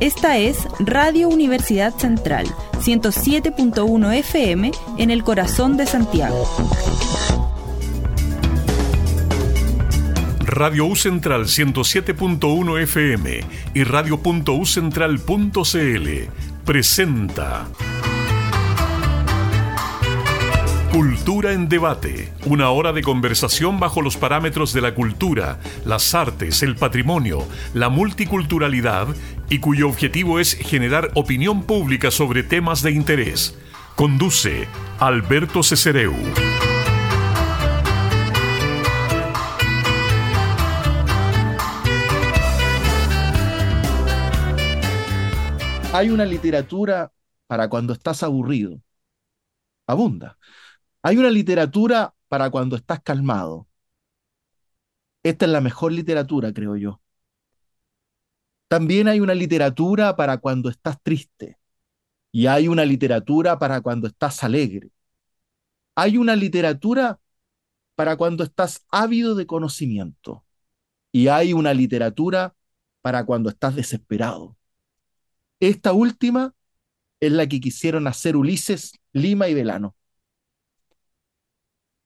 Esta es Radio Universidad Central, 107.1 FM en el corazón de Santiago. Radio U Central 107.1 FM y radio.ucentral.cl presenta Cultura en debate, una hora de conversación bajo los parámetros de la cultura, las artes, el patrimonio, la multiculturalidad y cuyo objetivo es generar opinión pública sobre temas de interés. Conduce Alberto Cesereu. Hay una literatura para cuando estás aburrido. Abunda. Hay una literatura para cuando estás calmado. Esta es la mejor literatura, creo yo. También hay una literatura para cuando estás triste. Y hay una literatura para cuando estás alegre. Hay una literatura para cuando estás ávido de conocimiento. Y hay una literatura para cuando estás desesperado. Esta última es la que quisieron hacer Ulises, Lima y Velano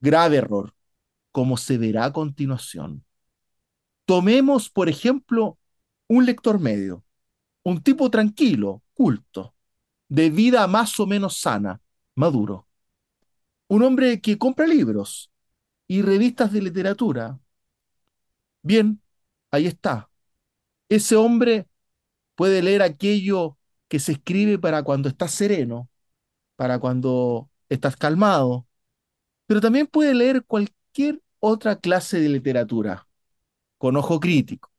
grave error, como se verá a continuación. Tomemos, por ejemplo, un lector medio, un tipo tranquilo, culto, de vida más o menos sana, maduro. Un hombre que compra libros y revistas de literatura. Bien, ahí está. Ese hombre puede leer aquello que se escribe para cuando estás sereno, para cuando estás calmado, pero también puede leer cualquier otra clase de literatura, con ojo crítico,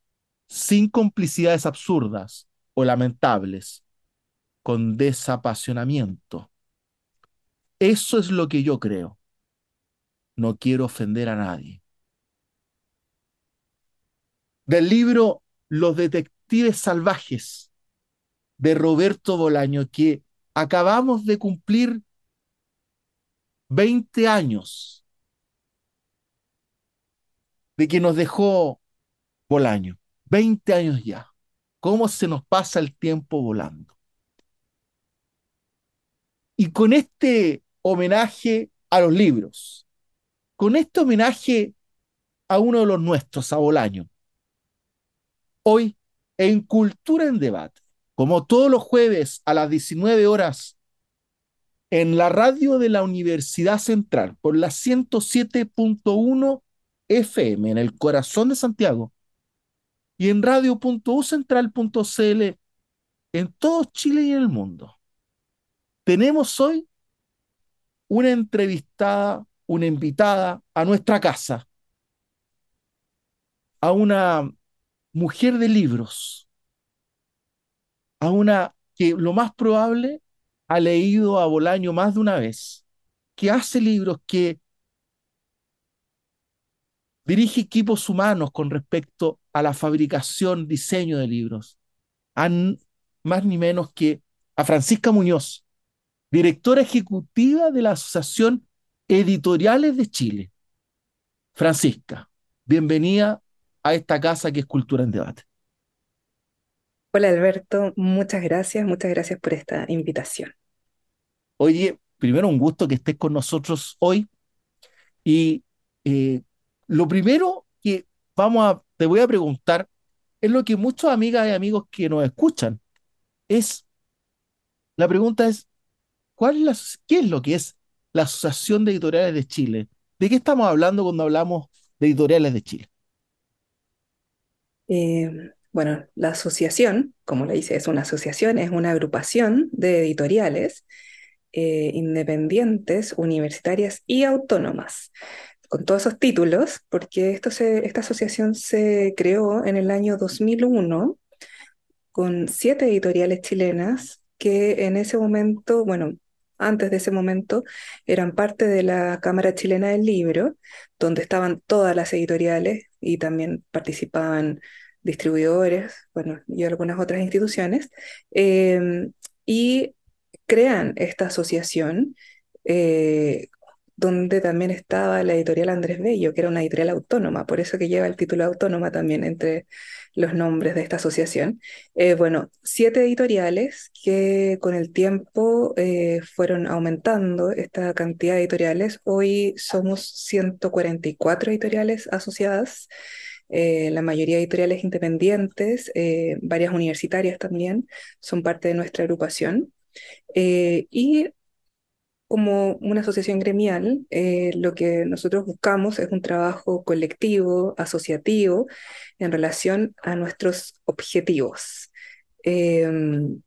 sin complicidades absurdas o lamentables, con desapasionamiento. Eso es lo que yo creo. No quiero ofender a nadie. Del libro Los Detectives Salvajes de Roberto Bolaño, que acabamos de cumplir 20 años de que nos dejó Bolaño. 20 años ya. ¿Cómo se nos pasa el tiempo volando? Y con este homenaje a los libros, con este homenaje a uno de los nuestros, a Bolaño, hoy en Cultura en Debate, como todos los jueves a las 19 horas en la radio de la Universidad Central por la 107.1 FM en el corazón de Santiago y en radio.ucentral.cl en todo Chile y en el mundo. Tenemos hoy una entrevistada, una invitada a nuestra casa, a una mujer de libros, a una que lo más probable ha leído a Bolaño más de una vez, que hace libros, que dirige equipos humanos con respecto a la fabricación, diseño de libros. Han más ni menos que a Francisca Muñoz, directora ejecutiva de la Asociación Editoriales de Chile. Francisca, bienvenida a esta casa que es Cultura en Debate. Hola Alberto, muchas gracias, muchas gracias por esta invitación. Oye, primero un gusto que estés con nosotros hoy y eh, lo primero que vamos a, te voy a preguntar es lo que muchas amigas y amigos que nos escuchan es, la pregunta es, ¿cuál es ¿qué es lo que es la Asociación de Editoriales de Chile? ¿De qué estamos hablando cuando hablamos de editoriales de Chile? Eh, bueno, la asociación, como le dice, es una asociación, es una agrupación de editoriales eh, independientes, universitarias y autónomas, con todos esos títulos, porque esto esta asociación se creó en el año 2001 con siete editoriales chilenas que en ese momento, bueno, antes de ese momento, eran parte de la Cámara Chilena del Libro, donde estaban todas las editoriales y también participaban distribuidores, bueno, y algunas otras instituciones, em, y crean esta asociación eh, donde también estaba la editorial Andrés Bello, que era una editorial autónoma, por eso que lleva el título autónoma también entre los nombres de esta asociación. Eh, bueno, siete editoriales que con el tiempo eh, fueron aumentando esta cantidad de editoriales. Hoy somos 144 editoriales asociadas. Eh, la mayoría de editoriales independientes, varias universitarias también, son parte de nuestra agrupación. y como una asociación gremial, eh, lo que nosotros buscamos es un trabajo colectivo, asociativo, en relación a nuestros objetivos. Em,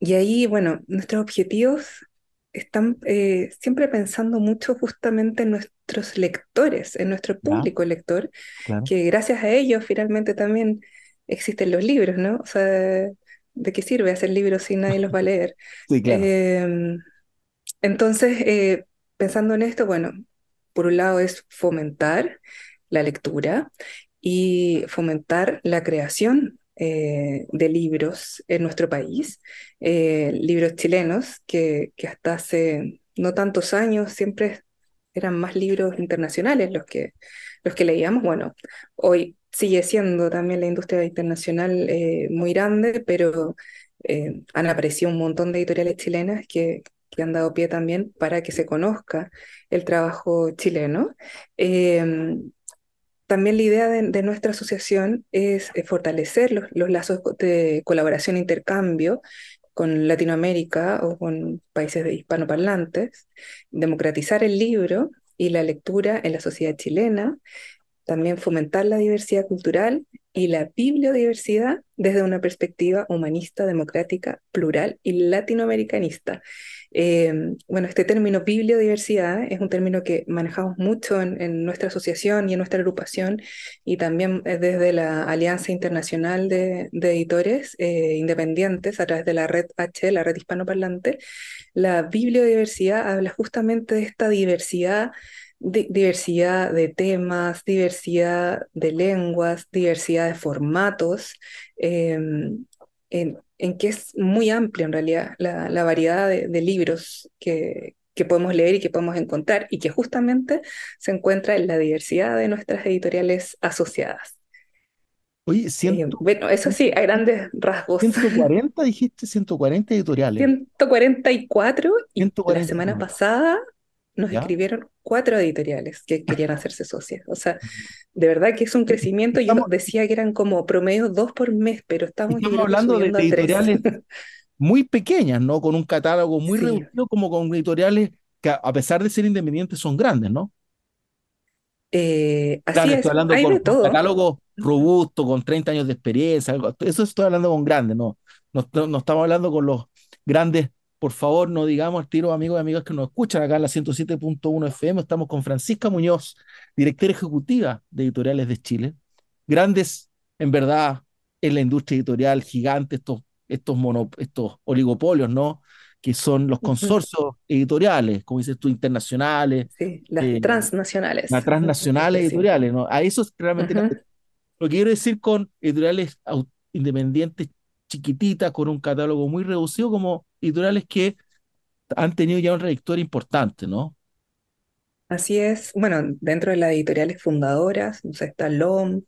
y ahí, bueno, nuestros objetivos están eh, siempre pensando mucho justamente en nuestros lectores, en nuestro público lector, que gracias a ellos finalmente también existen los libros, ¿no? O sea, ¿de qué sirve hacer libros si nadie los va a leer? Sí, claro. Em, entonces, eh, pensando en esto, bueno, por un lado es fomentar la lectura y fomentar la creación eh, de libros en nuestro país, eh, libros chilenos que, que, hasta hace no tantos años siempre eran más libros internacionales los que, los que leíamos. Bueno, hoy sigue siendo también la industria internacional muy grande, pero han aparecido un montón de editoriales chilenas que, que han dado pie también para que se conozca el trabajo chileno. También la idea de, nuestra asociación es eh, fortalecer los, lazos de colaboración e intercambio con Latinoamérica o con países de hispanoparlantes, democratizar el libro y la lectura en la sociedad chilena, también fomentar la diversidad cultural y la bibliodiversidad desde una perspectiva humanista, democrática, plural y latinoamericanista. Eh, bueno, este término bibliodiversidad es un término que manejamos mucho en, nuestra asociación y en nuestra agrupación y también eh, desde la Alianza Internacional de, Editores eh, Independientes a través de la red H, la red hispanoparlante. La bibliodiversidad habla justamente de esta diversidad diversidad de temas, diversidad de lenguas, diversidad de formatos, em, que es muy amplia en realidad la, variedad de, libros que, que, podemos leer y que podemos encontrar y que justamente se encuentra en la diversidad de nuestras editoriales asociadas. Oye, eh, bueno, eso sí, a grandes rasgos. 140, dijiste 140 editoriales. 144 y la semana pasada nos escribieron cuatro editoriales que querían hacerse socias. O sea, de verdad que es un crecimiento. Yo decía que eran como promedio dos por mes, pero estamos, estamos hablando de editoriales muy pequeñas, ¿no? Con un catálogo muy reducido, como con editoriales que a pesar de ser independientes son grandes, ¿no? Eh, así es, estoy hablando hay con de todo. un catálogo robusto, con 30 años de experiencia, algo, eso estoy hablando con grandes, ¿no? No, no estamos hablando con los grandes por favor, no digamos al tiro, amigos y amigas que nos escuchan acá en la 107.1 FM. Estamos con Francisca Muñoz, directora ejecutiva de Editoriales de Chile. Grandes, en verdad, en la industria editorial, gigantes, estos, estos, estos oligopolios, ¿no? Que son los consorcios editoriales, como dices tú, internacionales. Sí, las eh, transnacionales. Las transnacionales editoriales, ¿no? A eso es realmente lo que quiero decir con editoriales independientes chiquititas, con un catálogo muy reducido, como editoriales que han tenido ya una trayectoria importante, ¿no? Así es. Bueno, dentro de las editoriales fundadoras, o sea, está LOM,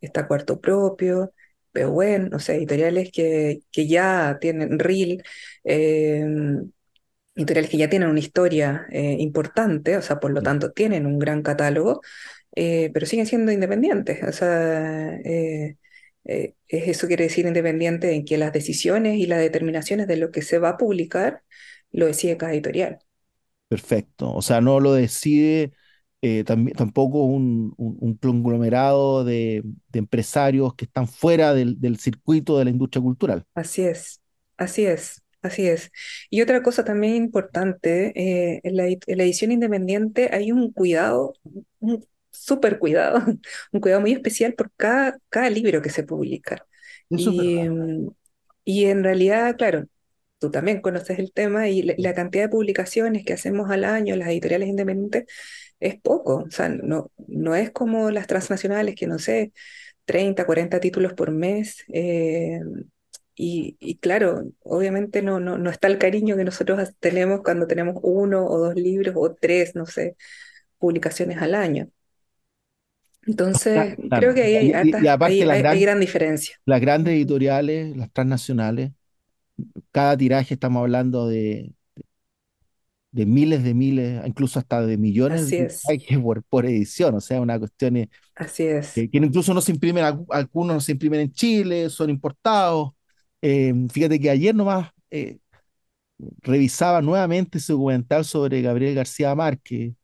está Cuarto Propio, Pehuen, o sea, editoriales que, que ya tienen RIL, em, editoriales que ya tienen una historia eh, importante, o sea, por lo tanto tienen un gran catálogo, eh, pero siguen siendo independientes. O sea, eh, eh, eso quiere decir independiente en que las decisiones y las determinaciones de lo que se va a publicar lo decide cada editorial. Perfecto. O sea, no lo decide eh, tampoco un, conglomerado de, empresarios que están fuera del, circuito de la industria cultural. Así es, así es, así es. Y otra cosa también importante, eh, en, la, edición independiente hay un cuidado, súper cuidado, un cuidado muy especial por cada, cada libro que se publica. Y, y, en realidad, claro, tú también conoces el tema y la, cantidad de publicaciones que hacemos al año, las editoriales independientes, es poco. O sea, no, no es como las transnacionales que, no sé, 30, 40 títulos por mes. Eh, y, claro, obviamente no, no, no está el cariño que nosotros tenemos cuando tenemos uno o dos libros o tres, no sé, publicaciones al año. Entonces, creo que ahí hay, hay, gran diferencia. Las grandes editoriales, las transnacionales, cada tiraje estamos hablando de, de miles de miles, incluso hasta de millones Así es. por, por edición, o sea, una cuestión Así es. que, incluso no se imprimen, algunos no se imprimen en Chile, son importados. Eh, fíjate que ayer nomás eh, revisaba nuevamente su documental sobre Gabriel García Márquez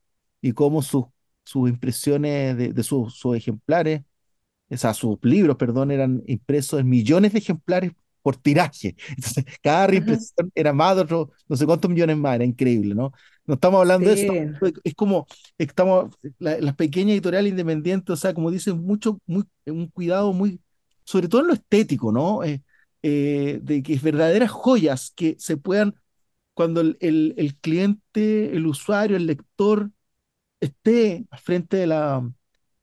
y cómo sus, sus impresiones de, de sus, sus ejemplares, o sea, sus libros, perdón, eran impresos en millones de ejemplares por tiraje. Entonces, cada reimpresión era más de otro, no sé cuántos millones más, era increíble, ¿no? No estamos hablando de eso, es como, estamos, las pequeñas editoriales independientes, o sea, como dicen, mucho, muy, un cuidado muy, sobre todo en lo estético, ¿no? Eh, eh, de que es verdaderas joyas que se puedan, cuando el, el, el cliente, el usuario, el lector esté al frente de la,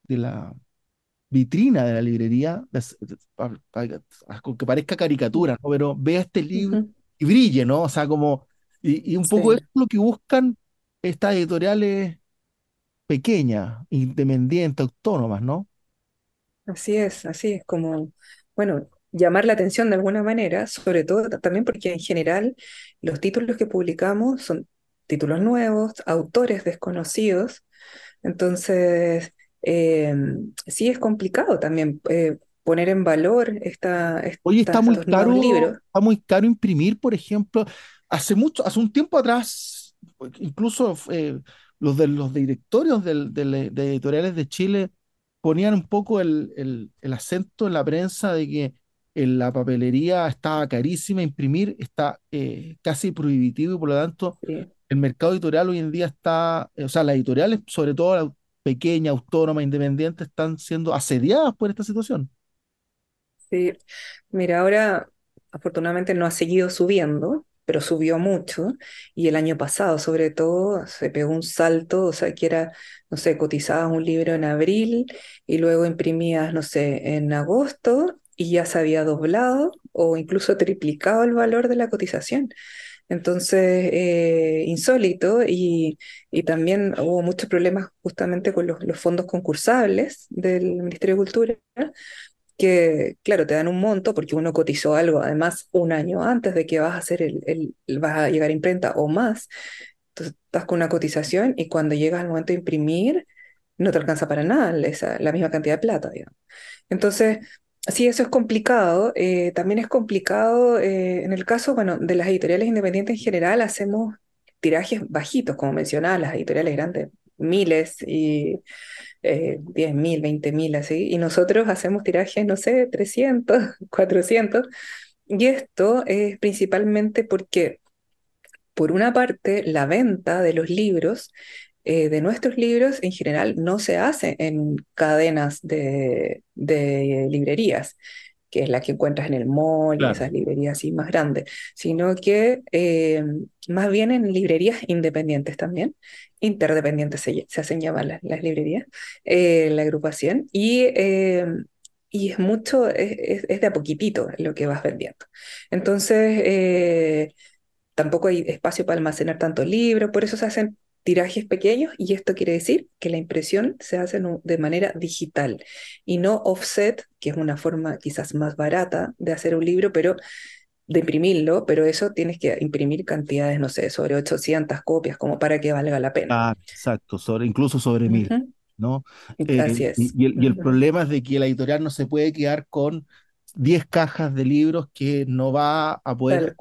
de la, vitrina de la librería, que parezca caricatura, ¿no? pero vea este libro y brille, ¿no? O sea, como, y, un poco es lo que buscan estas editoriales pequeñas, independientes, autónomas, ¿no? Así es, así es, como, bueno, llamar la atención de alguna manera, sobre todo también porque en general los títulos que publicamos son títulos nuevos, autores desconocidos, entonces eh, sí es complicado también eh, poner en valor esta, Oye, está muy caro, está muy caro imprimir, por ejemplo. Hace mucho, hace un tiempo atrás, incluso eh, los de los directorios de, editoriales de Chile ponían un poco el, el, acento en la prensa de que en la papelería estaba carísima, imprimir está casi prohibitivo y por lo tanto el mercado editorial hoy en día está, o sea, las editoriales, sobre todo pequeña, autónoma, independiente, están siendo asediadas por esta situación. Sí, mira, ahora afortunadamente no ha seguido subiendo, pero subió mucho y el año pasado sobre todo se pegó un salto, o sea, que era, no sé, cotizabas un libro en abril y luego imprimías, no sé, en agosto y ya se había doblado o incluso triplicado el valor de la cotización. Entonces, eh, insólito y, también hubo muchos problemas justamente con los, fondos concursables del Ministerio de Cultura, que, claro, te dan un monto porque uno cotizó algo, además, un año antes de que vas a hacer el, vas a llegar a imprenta o más. Entonces, estás con una cotización y cuando llegas al momento de imprimir, no te alcanza para nada esa, la misma cantidad de plata, digamos. Entonces, Sí, eso es complicado. Eh, también es complicado eh, en el caso, bueno, de las editoriales independientes en general, hacemos tirajes bajitos, como mencionaba, las editoriales grandes, miles y eh, 10.000, 20.000, así, y nosotros hacemos tirajes, no sé, 300, 400, y esto es principalmente porque, por una parte, la venta de los libros eh, de nuestros libros en general no se hace en cadenas de, librerías, que es la que encuentras en el mall y esas librerías así más grandes, sino que eh, más bien en librerías independientes también, interdependientes se, hacen llamar las, librerías, eh, la agrupación, y, y es mucho, es, es, de a poquitito lo que vas vendiendo. Entonces, tampoco hay espacio para almacenar tantos libros, por eso se hacen tirajes pequeños y esto quiere decir que la impresión se hace de manera digital y no offset, que es una forma quizás más barata de hacer un libro, pero de imprimirlo, pero eso tienes que imprimir cantidades, no sé, sobre 800 copias como para que valga la pena. Ah, exacto, sobre, incluso sobre mil, ¿no? Así eh, es. Y, el, y, el, problema es de que la editorial no se puede quedar con 10 cajas de libros que no va a poder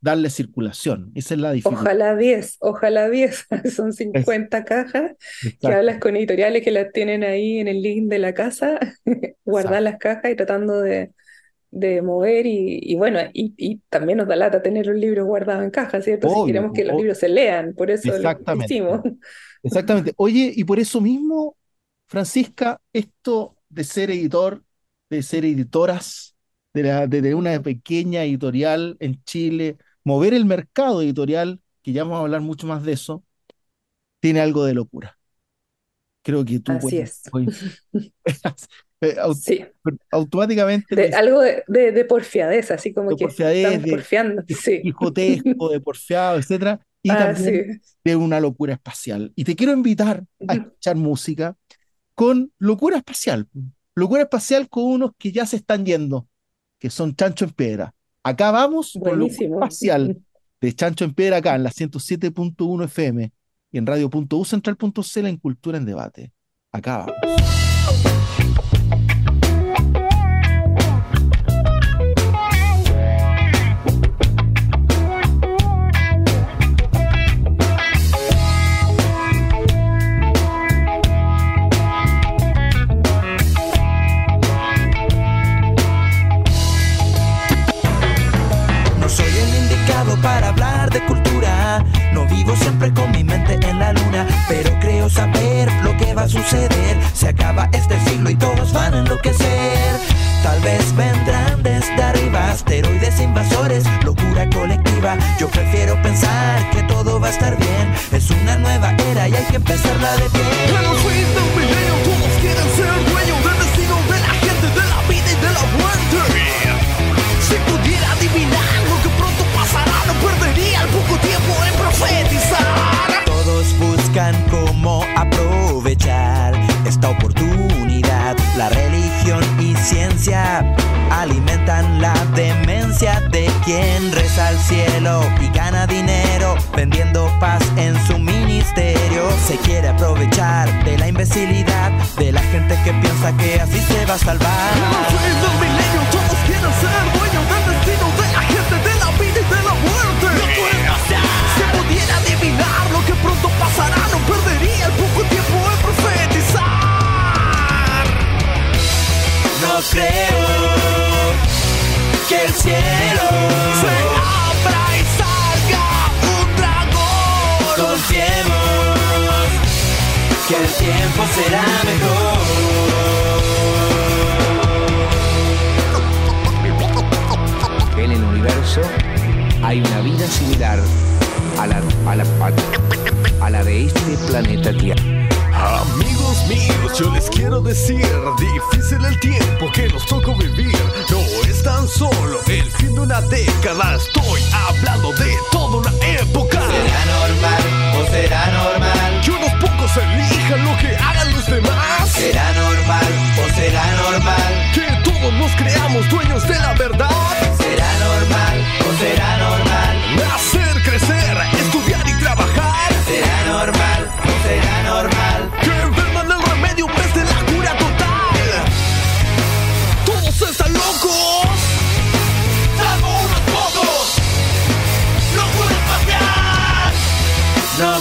darle circulación. Esa es la dificultad. Ojalá 10, ojalá 10. Son 50 cajas que hablas con editoriales que las tienen ahí en el link de la casa, guardar las cajas y tratando de, mover y, bueno, y, también nos da lata tener un libro guardado en caja, ¿cierto? si queremos que los libros se lean, por eso Exactamente. lo Exactamente. Oye, y por eso mismo, Francisca, esto de ser editor de ser editoras de, la, de, una pequeña editorial en Chile, mover el mercado editorial, que ya vamos a hablar mucho más de eso, tiene algo de locura. Creo que tú Así es. Sí. automáticamente. De, algo de, de, porfiadez, así como que porfiadez, de, porfiando. Sí. Quijotesco, de porfiado, etcétera, y Ah, también sí. de una locura espacial. Y te quiero invitar a escuchar música con locura espacial. Locura espacial con unos que ya se están yendo, que son Chancho en Piedra. Acá vamos con locura espacial de Chancho en Piedra acá en la 107.1 FM y en radio.ucentral.cl en Cultura en Debate. Acá vamos. Siempre con mi mente en la luna. Pero creo saber lo que va a suceder. Se acaba este siglo y todos van a enloquecer. Tal vez vendrán desde arriba asteroides invasores, locura colectiva. Yo prefiero pensar que todo va a estar bien. Es una nueva era y hay que empezarla de pie. En los tweets del milenio todos quieren ser dueños del destino de la gente, de la vida y de la muerte. Si pudiera adivinar lo que pronto pasará, no perdería el poco tiempo en profetizar. Buscan cómo aprovechar esta oportunidad. La religión y ciencia alimentan la demencia de quien reza al cielo y gana dinero vendiendo paz en su ministerio. Se quiere aprovechar de la imbecilidad de la gente que piensa que así se va a En los salvar. del milenio todos quieren ser dueños del destino de la gente, de la vida y de la muerte. Si pudiera adivinar que pronto pasará, no perdería el poco tiempo en profetizar. No creo que el cielo Se abra y salga un dragón. Confiemos que el tiempo será mejor. En el universo hay una vida similar a la, a la, a, a la de este planeta Tierra. Amigos míos, yo les quiero decir, difícil el tiempo que nos tocó vivir. No es tan solo el fin de una década, estoy hablando de toda una época. ¿Será normal o será normal? Que unos pocos elijan lo que hagan los demás. ¿Será normal o será normal? Que todos nos creamos dueños de la verdad. ¿Será normal o será normal? Hacer crecer,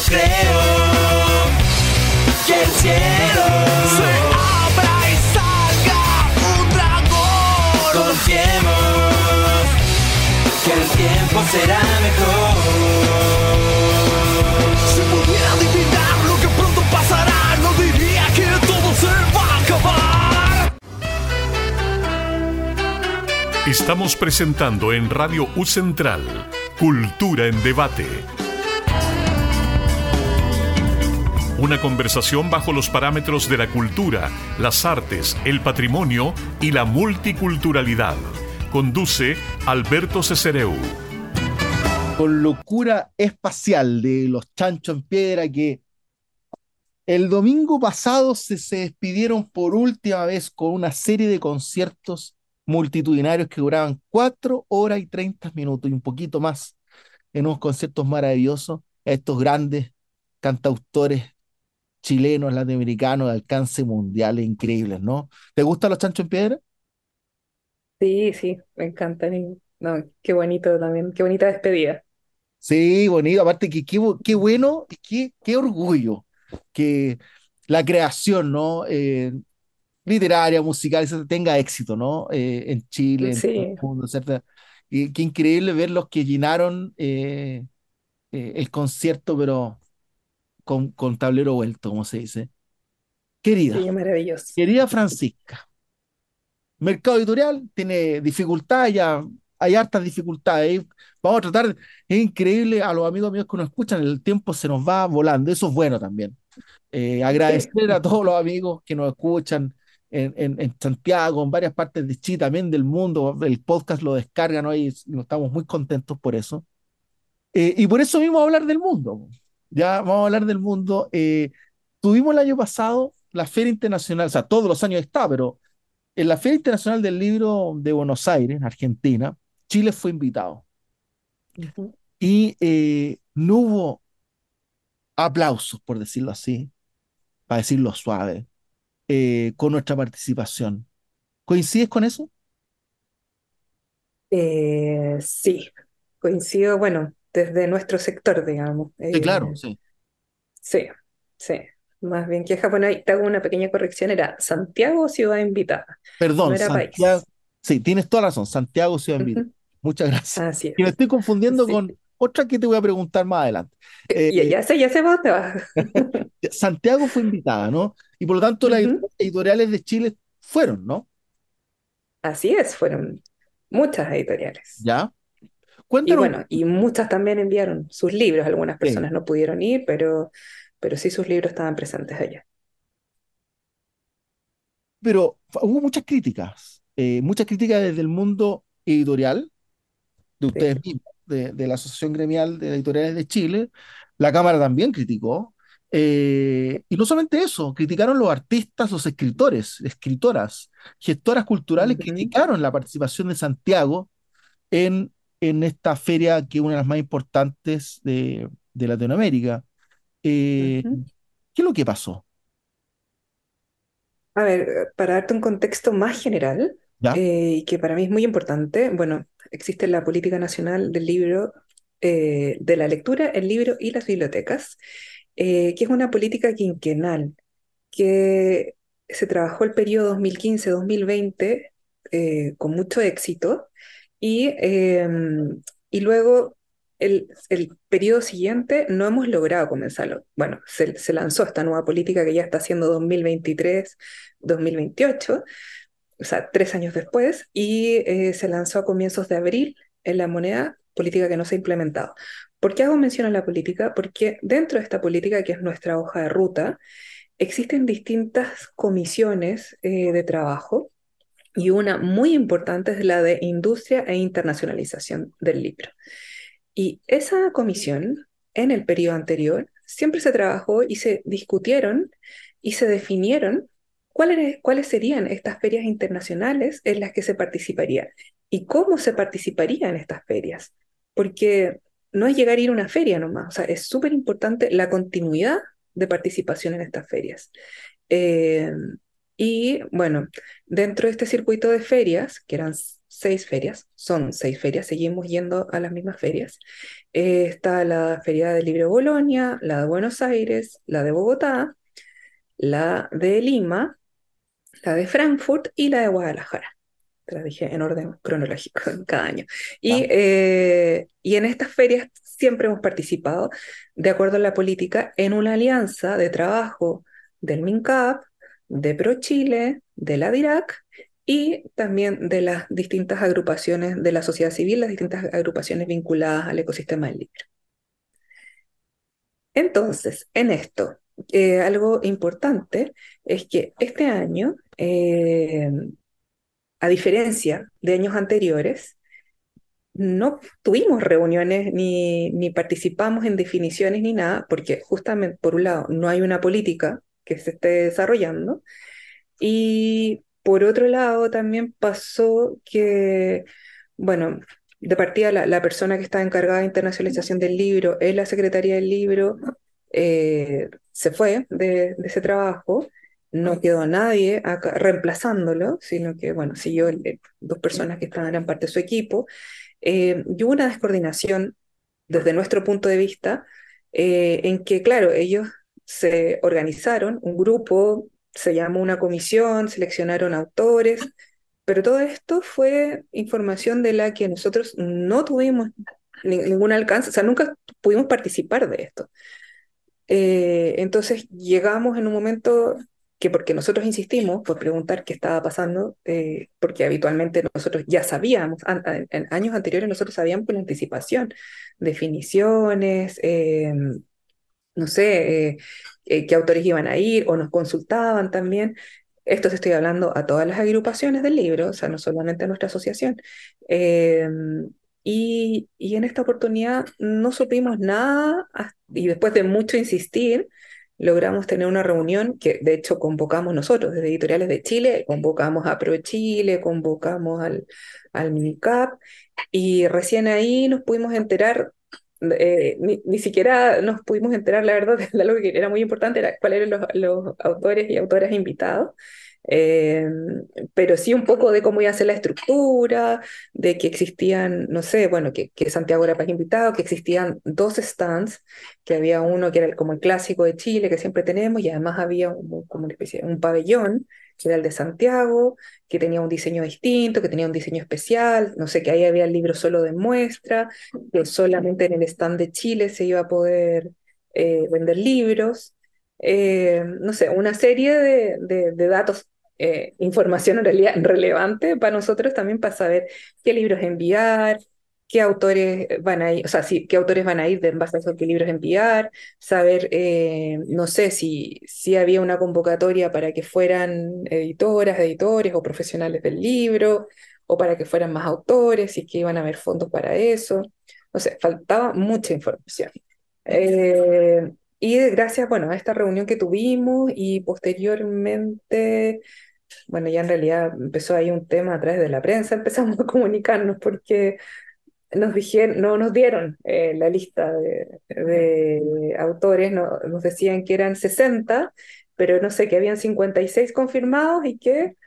creo que el cielo Se abra y salga un dragón. Confiemos que el tiempo será mejor. Si pudiera adivinar lo que pronto pasará, no diría que todo se va a acabar. Estamos presentando en Radio U Central Cultura en Debate. Una conversación bajo los parámetros de la cultura, las artes, el patrimonio y la multiculturalidad. Conduce Alberto Cesereu. con locura espacial de los chanchos en piedra que el domingo pasado se, se despidieron por última vez con una serie de conciertos multitudinarios que duraban 4 horas y 30 minutos y un poquito más en unos conciertos maravillosos a estos grandes cantautores chilenos, latinoamericanos de alcance mundial increíbles, ¿no? ¿Te gustan los chanchos en piedra? Sí, sí, me encantan. y- No, qué bonito también, qué bonita despedida. Sí, bonito. Aparte que qué, qué bueno y qué, qué orgullo que la creación, ¿no? Eh, literaria, musical, tenga éxito, ¿no? Eh, en Chile, en todo el mundo, etcétera. Y qué increíble ver los que llenaron eh, el concierto, pero con, con tablero vuelto, como se dice. Querida, Sí, maravilloso. querida Francisca, mercado editorial tiene dificultades, ya hay hartas dificultades. Vamos a tratar, es increíble a los amigos míos que nos escuchan, el tiempo se nos va volando, eso es bueno también. Eh, agradecer a todos los amigos que nos escuchan, en, en- en Santiago, en varias partes de Chile, también del mundo. El podcast lo descargan hoy estamos muy contentos por eso. Eh, y por eso mismo hablar del mundo. Ya vamos a hablar del mundo. Eh, tuvimos el año pasado la Feria Internacional, o sea, todos los años está, pero en la Feria Internacional del Libro de Buenos Aires, Argentina, Chile fue invitado. Y eh, no hubo aplausos, por decirlo así, para decirlo suave, eh, con nuestra participación. ¿Coincides con eso? Eh, sí, coincido, bueno, desde nuestro sector, digamos. Sí, claro, Eh, sí. sí, sí. Más bien que Japón, ahí te hago una pequeña corrección, era Santiago ciudad invitada, no Perdón, era Santiago. país. Sí, tienes toda razón. Santiago Ciudad Invita. Ujú. Muchas gracias. Así Y me es. estoy confundiendo Sí. con otra que te voy a preguntar más adelante. Eh, Ya, ya sé, ya sé dónde vas. Santiago fue invitada, ¿no? Y por lo tanto las editoriales de Chile fueron, ¿no? Así es, fueron muchas editoriales. ¿Ya? Y bueno, y muchas también enviaron sus libros, algunas Sí, personas no pudieron ir, pero, pero sí sus libros estaban presentes allá. pero hubo muchas críticas, eh, muchas críticas desde el mundo editorial, de Sí. ustedes mismos, de, de la Asociación Gremial de Editoriales de Chile. La Cámara también criticó. eh, y no solamente eso, criticaron los artistas, los escritores, escritoras, gestoras culturales, Ujú, criticaron la participación de Santiago en, en esta feria que es una de las más importantes de, de Latinoamérica. Eh. ¿qué es lo que pasó? A ver, para darte un contexto más general, eh, y que para mí es muy importante, bueno, existe la Política Nacional del Libro, eh, de la Lectura, el Libro y las Bibliotecas, eh, que es una política quinquenal que se trabajó el periodo 2015-2020 eh, con mucho éxito y, eh, y luego el, el periodo siguiente no hemos logrado comenzarlo. Bueno, se, se lanzó esta nueva política que ya está haciendo 2023-2028, o sea, tres años después, y eh, se lanzó a comienzos de abril en la moneda, política que no se ha implementado. ¿Por qué hago mención a la política? Porque dentro de esta política, que es nuestra hoja de ruta, existen distintas comisiones eh, de trabajo y una muy importante es la de industria e internacionalización del libro. Y esa comisión, en el periodo anterior, siempre se trabajó y se discutieron y se definieron cuáles, cuáles serían estas ferias internacionales en las que se participaría y cómo se participaría en estas ferias. Porque no es llegar a ir a una feria nomás, o sea, es súper importante la continuidad de participación en estas ferias. Eh, y bueno, dentro de este circuito de ferias, que eran seis ferias, son seis ferias, seguimos yendo a las mismas ferias. Eh, está la Feria del Libro de Bolonia, la de Buenos Aires, la de Bogotá, la de Lima, la de Frankfurt y la de Guadalajara. Te las dije en orden cronológico en cada año. Y, eh, y en estas ferias siempre hemos participado, de acuerdo a la política, en una alianza de trabajo del MINCAP, de ProChile, de la DIRAC y también de las distintas agrupaciones de la sociedad civil, las distintas agrupaciones vinculadas al ecosistema del libro. Entonces, en esto, eh, algo importante es que este año, eh, a diferencia de años anteriores, no tuvimos reuniones ni, ni participamos en definiciones ni nada, porque justamente, por un lado, no hay una política que se esté desarrollando, y por otro lado también pasó que, bueno, de partida la, la persona que está encargada de internacionalización del libro en la Secretaría del Libro eh, se fue de, ese trabajo, no quedó nadie reemplazándolo, sino que, bueno, siguió el- el- dos personas que estaban en parte de su equipo, eh, y hubo una descoordinación desde nuestro punto de vista, eh, en que, claro, ellos se organizaron, un grupo, se llamó una comisión, seleccionaron autores, pero todo esto fue información de la que nosotros no tuvimos ni- ningún alcance, o sea, nunca pudimos participar de esto. Eh, entonces llegamos en un momento que porque nosotros insistimos por preguntar qué estaba pasando, eh, porque habitualmente nosotros ya sabíamos, en años anteriores nosotros sabíamos con anticipación definiciones, eh, no sé, eh, eh, qué autores iban a ir o nos consultaban también. Esto estoy hablando a todas las agrupaciones del libro, o sea, no solamente a nuestra asociación. Eh, y, en esta oportunidad no supimos nada y después de mucho insistir, logramos tener una reunión que de hecho convocamos nosotros desde Editoriales de Chile, convocamos a Pro Chile, convocamos al, al MINCAP y recién ahí nos pudimos enterar eh, ni, ni, siquiera nos pudimos enterar, la verdad, de algo que era muy importante, era cuáles eran los, los autores y autoras invitados. Eh, pero sí un poco de cómo iba a ser la estructura, de que existían, no sé, bueno, que, que Santiago era para invitado, que existían dos stands, que había uno que era como el clásico de Chile que siempre tenemos, y además había como una especie, un pabellón que era el de Santiago, que tenía un diseño distinto, que tenía un diseño especial, no sé, que ahí había el libro solo de muestra, que solamente en el stand de Chile se iba a poder eh, vender libros. Eh, no sé, una serie de, de, datos eh, información en realidad relevante para nosotros también para saber qué libros enviar, qué autores van a ir, o sea, sí, qué autores van a ir de base a esos qué libros enviar, saber, eh, no sé, si, si había una convocatoria para que fueran editoras, editores o profesionales del libro, o para que fueran más autores, si es que iban a haber fondos para eso. No sé, faltaba mucha información. Eh, y gracias, bueno, a esta reunión que tuvimos y posteriormente bueno, ya en realidad empezó ahí un tema a través de la prensa, empezamos a comunicarnos porque nos dijeron, no nos dieron eh, la lista de, de autores, no, nos decían que eran 60, pero no sé, que habían 56 confirmados y que,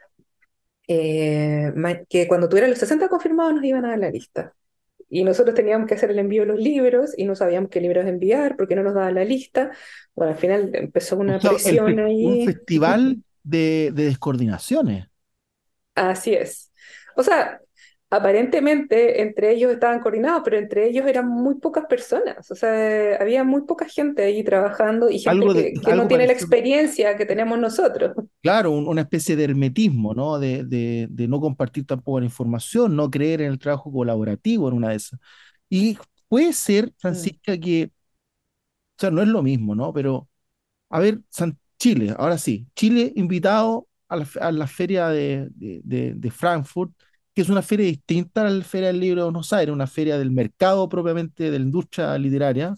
eh, que cuando tuvieran los 60 confirmados nos iban a dar la lista. Y nosotros teníamos que hacer el envío de los libros y no sabíamos qué libros enviar porque no nos daban la lista. Bueno, al final empezó una presión ahí. Un festival de, descoordinaciones. Así es. O sea, aparentemente entre ellos estaban coordinados, pero entre ellos eran muy pocas personas. O sea, había muy poca gente ahí trabajando y gente que, no tiene la experiencia que tenemos nosotros. Claro, una especie de hermetismo, ¿no? De, de, no compartir tampoco la información, no creer en el trabajo colaborativo en una de esas. Y puede ser, mm. Francisca, que, o sea, no es lo mismo, ¿no? Pero, a ver, Chile, ahora sí, Chile invitado a la, feria de, de, Frankfurt, que es una feria distinta a la Feria del Libro de Buenos Aires, una feria del mercado propiamente de la industria literaria.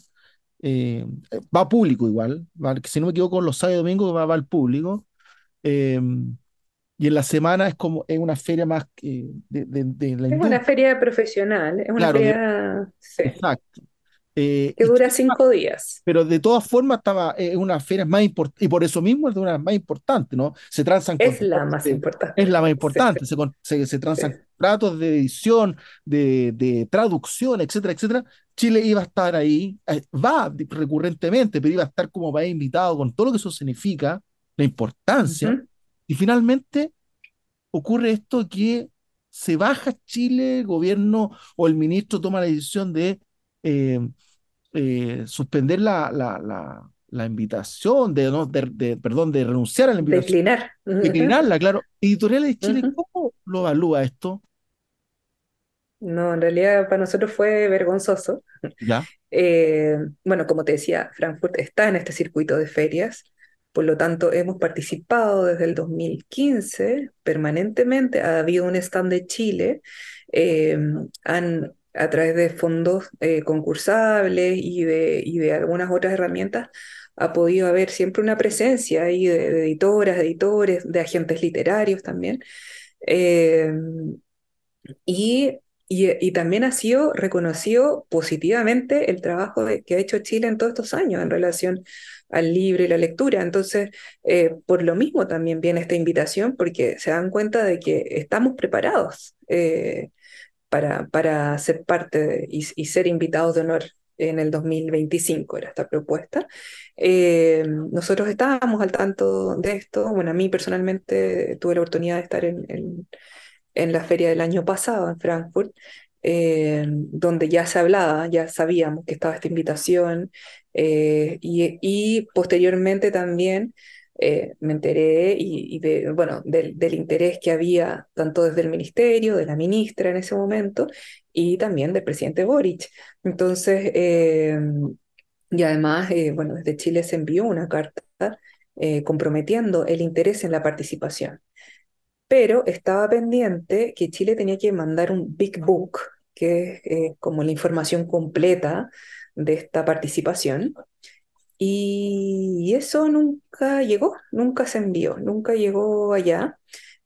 Eh, va público igual, si no me equivoco, los sábados y domingos va, al público. Eh, y en la semana es como es una feria más de, la Es una feria profesional, es una feria. Exacto. Eh, que dura cinco días. Pero de todas formas estaba es una feria más importante y por eso mismo es de una más importante, ¿no? Se transan es la más importante. Es la más importante. Se, se, transan tratos de edición, de, de, traducción, etcétera, etcétera. Chile iba a estar ahí, eh, va recurrentemente, pero iba a estar como país invitado con todo lo que eso significa, la importancia. Y finalmente ocurre esto que se baja Chile, el gobierno o el ministro toma la decisión de eh, eh, suspender la, la, la, invitación, de, ¿no? de, perdón, de renunciar a la invitación. Declinar. Declinarla, claro. Editoriales de Chile, ¿cómo lo evalúa esto? No, en realidad para nosotros fue vergonzoso. ¿Ya? Eh, bueno, como te decía, Frankfurt está en este circuito de ferias, por lo tanto hemos participado desde el 2015 permanentemente, ha habido un stand de Chile, han a través de fondos eh, concursables y de, y de algunas otras herramientas, ha podido haber siempre una presencia ahí de, editoras, de editores, de agentes literarios también. Eh, y, y, también ha sido reconocido positivamente el trabajo que ha hecho Chile en todos estos años en relación al libro y la lectura. Entonces, eh, por lo mismo también viene esta invitación, porque se dan cuenta de que estamos preparados para, para ser parte y, ser invitados de honor en el 2025, era esta propuesta. Eh, nosotros estábamos al tanto de esto. Bueno, a mí personalmente tuve la oportunidad de estar en, la feria del año pasado en Frankfurt, eh, donde ya se hablaba, ya sabíamos que estaba esta invitación eh, y, posteriormente también eh, me enteré y, bueno, del, interés que había tanto desde el ministerio, de la ministra en ese momento, y también del presidente Boric. Entonces, eh, y además, bueno, desde Chile se envió una carta comprometiendo el interés en la participación. Pero estaba pendiente que Chile tenía que mandar un Big Book, que es eh, como la información completa de esta participación. Y eso nunca llegó, nunca se envió, nunca llegó allá.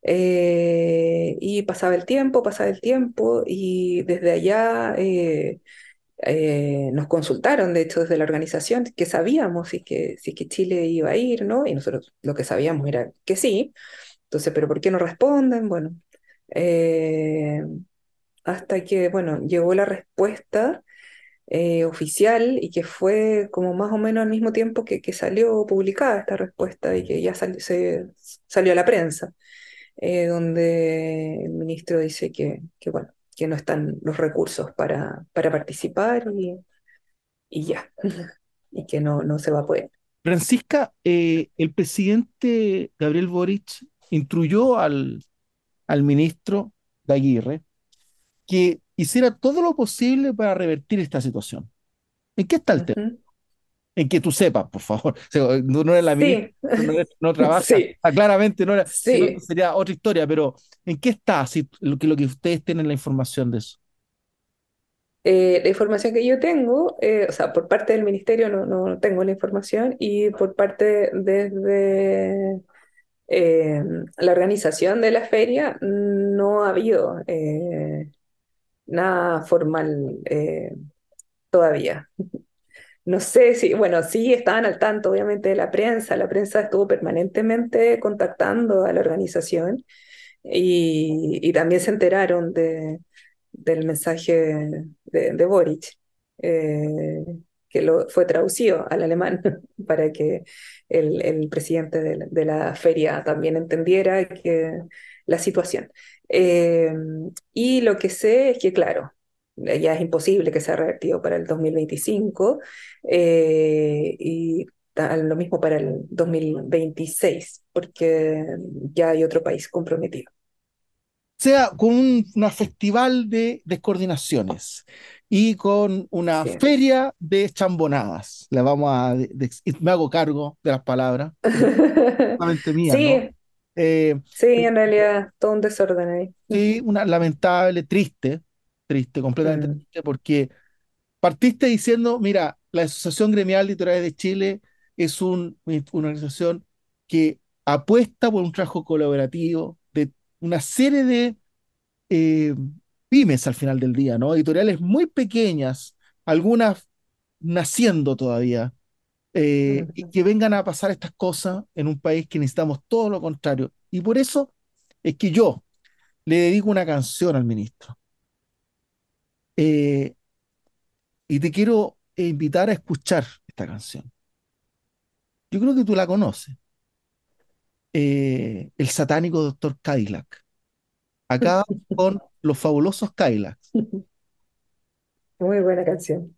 Eh, y pasaba el tiempo, pasaba el tiempo, y desde allá eh, eh, nos consultaron, de hecho, desde la organización, que sabíamos si que, si que Chile iba a ir, ¿no? Y nosotros lo que sabíamos era que sí. Entonces, ¿pero por qué no responden? Bueno, hasta que, bueno, llegó la respuesta eh, oficial y que fue como más o menos al mismo tiempo que, que salió publicada esta respuesta y que ya se, salió a la prensa, eh, donde el ministro dice que, que, bueno, que no están los recursos para, para participar y, y ya, y que no, no se va a poder. Francisca, eh, el presidente Gabriel Boric instruyó al, al ministro de Aguirre que hiciera todo lo posible para revertir esta situación. ¿En qué está el tema? En que tú sepas, por favor. no, no eres la ministra, no, trabajas. Ah, claramente no era, sería otra historia, pero ¿en qué está si, lo, que, lo que ustedes tienen la información de eso? Eh, la información que yo tengo, eh, o sea, por parte del ministerio no, no tengo la información y por parte desde eh, la organización de la feria no ha habido nada formal eh, todavía. No sé si, bueno, sí estaban al tanto, obviamente, de la prensa. La prensa estuvo permanentemente contactando a la organización y, también se enteraron de, del mensaje de, Boric, eh, que lo, fue traducido al alemán para que el, el presidente de la, feria también entendiera que la situación. Eh, y lo que sé es que, claro, ya es imposible que sea revertido para el 2025 eh, y lo mismo para el 2026, porque ya hay otro país comprometido. Sea, con un festival de descoordinaciones y con una feria de chambonadas. Le vamos a, me hago cargo de las palabras, mía, sí. Eh, sí, en realidad, todo un desorden ahí. Sí, una lamentable, triste, triste, completamente mm. triste, porque partiste diciendo, mira, la Asociación Gremial de Editoriales de Chile es un, una organización que apuesta por un trabajo colaborativo de una serie de eh, pymes al final del día, ¿no? Editoriales muy pequeñas, algunas naciendo todavía, eh, y que vengan a pasar estas cosas en un país que necesitamos todo lo contrario. Y por eso es que yo le dedico una canción al ministro. Eh, y te quiero invitar a escuchar esta canción. Yo creo que tú la conoces. Eh, el satánico doctor Cadillac. Acá con los fabulosos Cadillacs. Muy buena canción.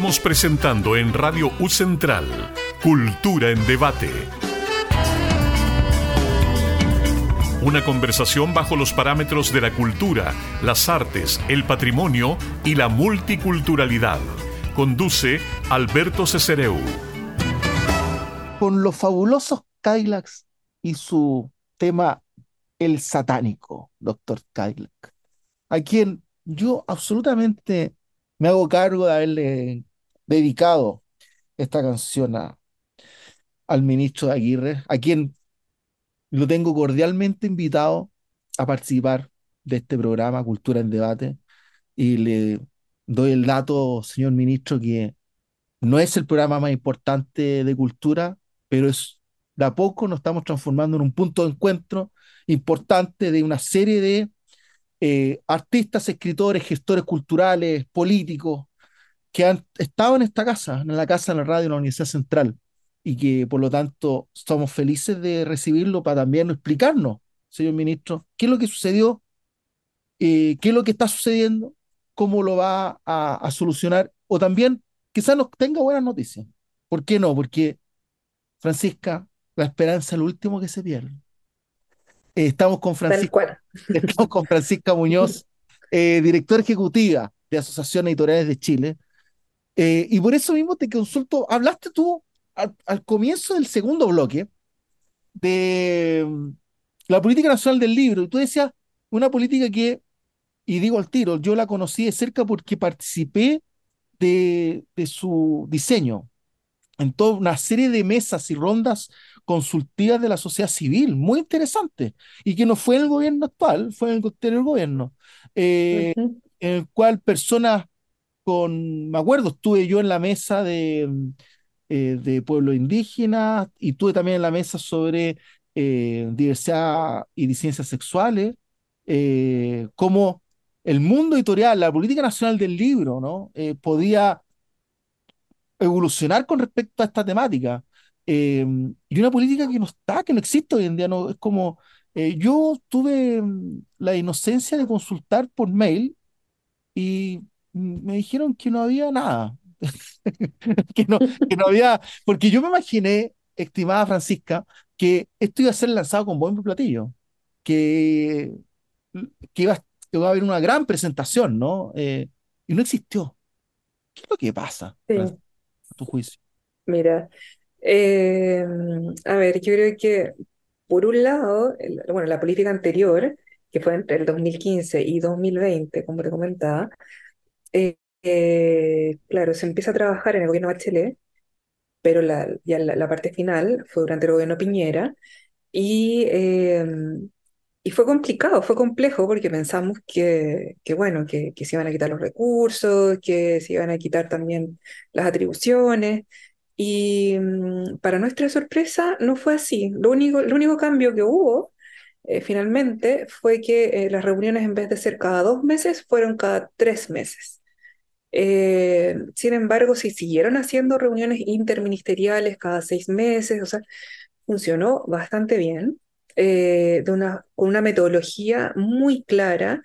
Estamos presentando en Radio U Central Cultura en Debate. Una conversación bajo los parámetros de la cultura, las artes, el patrimonio y la multiculturalidad. Conduce Alberto Cesereu. Con los fabulosos Kylax y su tema El satánico, doctor Kylax, a quien yo absolutamente me hago cargo de haberle dedicado esta canción al ministro de Aguirre, a quien lo tengo cordialmente invitado a participar de este programa Cultura en Debate y le doy el dato, señor ministro, que no es el programa más importante de cultura, pero es de a poco nos estamos transformando en un punto de encuentro importante de una serie de eh, artistas, escritores, gestores culturales, políticos, que han estado en esta casa, en la casa de la radio de la Universidad Central, y que por lo tanto estamos felices de recibirlo para también explicarnos, señor ministro, qué es lo que sucedió, eh, qué es lo que está sucediendo, cómo lo va a, a solucionar, o también quizás nos tenga buenas noticias. ¿Por qué no? Porque, Francisca, la esperanza es lo último que se pierde. Eh, estamos con Francisca, estamos con Francisca Muñoz, eh, directora ejecutiva de Asociación Editoriales de Chile. Eh, y por eso mismo te consulto, hablaste tú al, al, comienzo del segundo bloque de mm, la política nacional del libro, y tú decías una política que, y digo al tiro, yo la conocí de cerca porque participé de, de su diseño en toda una serie de mesas y rondas consultivas de la sociedad civil, muy interesante, y que no fue en el gobierno actual, fue en el anterior gobierno, eh, uh -huh. en el cual personas con, me acuerdo, estuve yo en la mesa de, eh, de pueblos indígenas y estuve también en la mesa sobre eh, diversidad y disidencias sexuales, eh, como el mundo editorial, la política nacional del libro, ¿no? podía evolucionar con respecto a esta temática. Eh, y una política que no está, que no existe hoy en día, no, es como, eh, yo tuve la inocencia de consultar por mail y me dijeron que no había nada, que, no, que no había, porque yo me imaginé, estimada Francisca, que esto iba a ser lanzado con buen platillo, que, que, iba, que iba a haber una gran presentación, ¿no? Eh, y no existió. ¿Qué es lo que pasa? Sí. A tu juicio. Mira, eh, a ver, yo creo que por un lado, el, bueno, la política anterior, que fue entre el 2015 y 2020, como te comentaba, eh, eh, claro, se empieza a trabajar en el gobierno Bachelet, pero la, ya la, parte final fue durante el gobierno Piñera, y, y fue complicado, fue complejo, porque pensamos que, que bueno, que, que se iban a quitar los recursos, que se iban a quitar también las atribuciones, y mmm, para nuestra sorpresa no fue así. Lo único, el único cambio que hubo eh, finalmente fue que las reuniones en vez de ser cada dos meses fueron cada tres meses. Eh, sin embargo, se siguieron haciendo reuniones interministeriales cada seis meses, o sea, funcionó bastante bien. de una, con una metodología muy clara,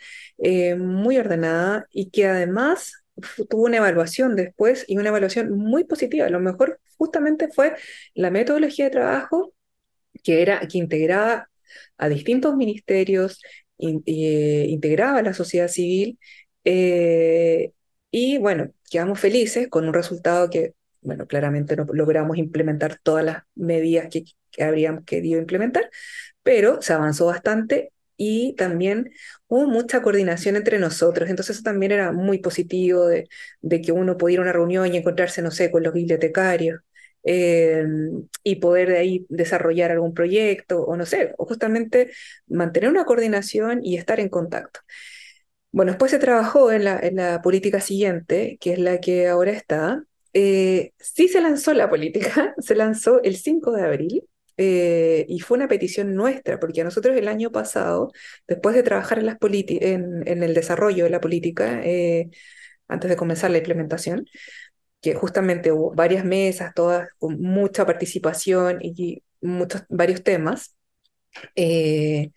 muy ordenada y que además tuvo una evaluación después y una evaluación muy positiva. Lo mejor justamente fue la metodología de trabajo que era que integraba a distintos ministerios, in, eh, integraba a la sociedad civil eh, y bueno, quedamos felices con un resultado que, bueno, claramente no logramos implementar todas las medidas que, habríamos querido implementar, pero se avanzó bastante y también hubo mucha coordinación entre nosotros, entonces eso también era muy positivo de, que uno pudiera una reunión y encontrarse, no sé, con los bibliotecarios eh, y poder de ahí desarrollar algún proyecto o no sé, o justamente mantener una coordinación y estar en contacto. Bueno, después se trabajó en la, en la política siguiente, que es la que ahora está. Eh, sí se lanzó la política, se lanzó el 5 de abril, eh, y fue una petición nuestra, porque a nosotros el año pasado, después de trabajar en, las en, en el desarrollo de la política, eh, antes de comenzar la implementación, que justamente hubo varias mesas, todas con mucha participación y muchos, varios temas, eh,